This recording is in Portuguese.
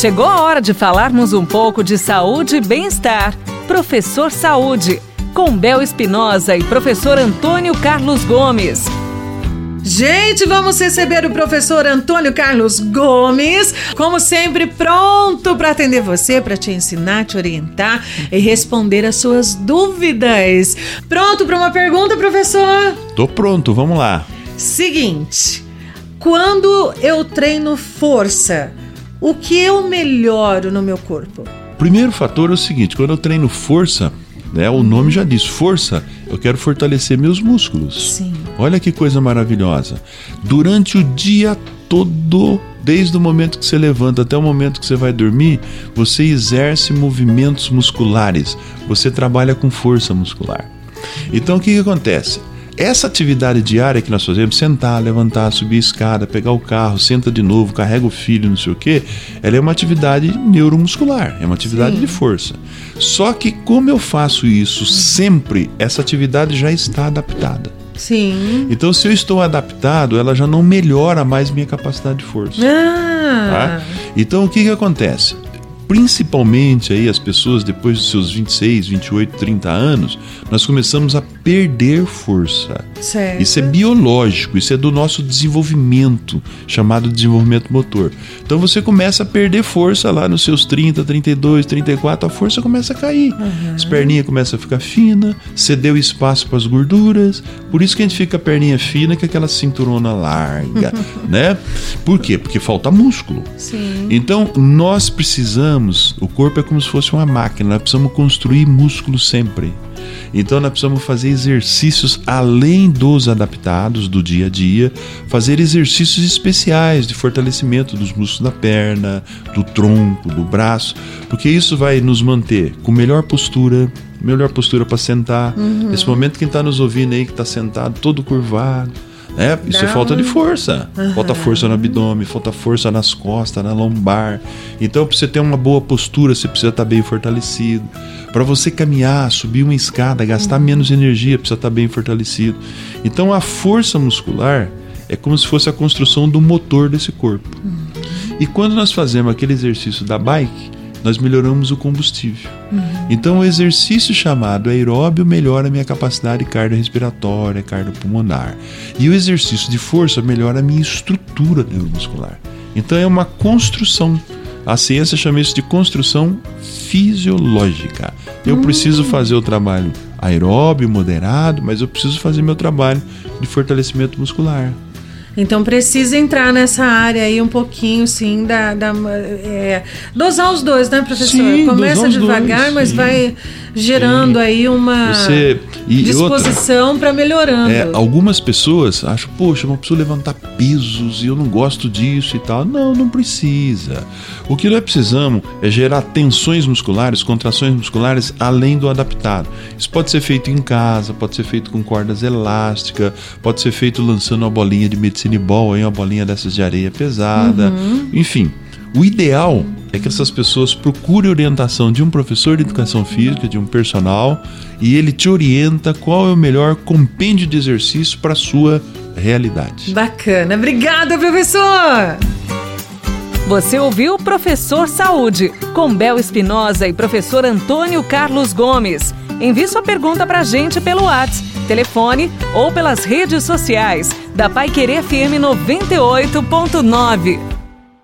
Chegou a hora de falarmos um pouco de saúde e bem-estar. Professor Saúde, com Bel Espinosa e professor Antônio Carlos Gomes. Gente, vamos receber o professor Antônio Carlos Gomes, como sempre, pronto para atender você, para te ensinar, te orientar e responder as suas dúvidas. Pronto para uma pergunta, professor? Tô pronto, vamos lá. Seguinte, quando eu treino força, o que eu melhoro no meu corpo? Primeiro fator é o seguinte: quando eu treino força, né, o nome já diz força, eu quero fortalecer meus músculos. Sim. Olha que coisa maravilhosa. Durante o dia todo, desde o momento que você levanta até o momento que você vai dormir, você exerce movimentos musculares, você trabalha com força muscular. Então o que, que acontece? Essa atividade diária que nós fazemos, sentar, levantar, subir a escada, pegar o carro, senta de novo, carrega o filho, não sei o quê, ela é uma atividade neuromuscular, é uma atividade Sim. de força. Só que como eu faço isso sempre, essa atividade já está adaptada. Sim. Então, se eu estou adaptado, ela já não melhora mais minha capacidade de força. Ah. Tá? Então, o que, que acontece? Principalmente aí as pessoas depois dos seus 26, 28, 30 anos, nós começamos a perder força. Certo. Isso é biológico, isso é do nosso desenvolvimento, chamado desenvolvimento motor. Então você começa a perder força lá nos seus 30, 32, 34, a força começa a cair. Uhum. As perninhas começam a ficar fina, cedeu espaço para as gorduras, por isso que a gente fica a perninha fina com aquela cinturona larga, né? Por quê? Porque falta músculo. Sim. Então nós precisamos precisamos, o corpo é como se fosse uma máquina, nós precisamos construir músculo sempre. Então nós precisamos fazer exercícios além dos adaptados do dia a dia, fazer exercícios especiais de fortalecimento dos músculos da perna, do tronco, do braço, porque isso vai nos manter com melhor postura, melhor postura para sentar. Uhum. Nesse momento quem está nos ouvindo aí que está sentado todo curvado, né? Isso é falta de força. Uhum. Falta força no abdômen, falta força nas costas, na lombar. Então, para você ter uma boa postura, você precisa estar tá bem fortalecido. Para você caminhar, subir uma escada, gastar uhum. menos energia, precisa estar tá bem fortalecido. Então, a força muscular é como se fosse a construção do motor desse corpo. Uhum. E quando nós fazemos aquele exercício da bike, nós melhoramos o combustível. Uhum. Então, o exercício chamado aeróbio melhora a minha capacidade cardiorrespiratória, cardiopulmonar. E o exercício de força melhora a minha estrutura neuromuscular. Então, é uma construção. A ciência chama isso de construção fisiológica. Eu uhum. preciso fazer o trabalho aeróbio, moderado, mas eu preciso fazer meu trabalho de fortalecimento muscular. Então precisa entrar nessa área aí um pouquinho, sim, da, da é, dosar os dois, né, professor? Sim, Começa devagar, dois, mas sim. vai gerando sim. aí uma Você, disposição para melhorando. É, algumas pessoas acham, poxa, eu preciso levantar pesos e eu não gosto disso e tal. Não, não precisa. O que nós precisamos é gerar tensões musculares, contrações musculares além do adaptado. Isso pode ser feito em casa, pode ser feito com cordas elásticas, pode ser feito lançando uma bolinha de medicina cinebol, aí uma bolinha dessas de areia pesada. Uhum. Enfim, o ideal é que essas pessoas procurem orientação de um professor de educação física, de um personal, e ele te orienta qual é o melhor compêndio de exercício para sua realidade. Bacana. Obrigada, professor! Você ouviu Professor Saúde, com Bel Espinosa e professor Antônio Carlos Gomes. Envie sua pergunta para a gente pelo WhatsApp, telefone ou pelas redes sociais da Pai Querer FM 98.9.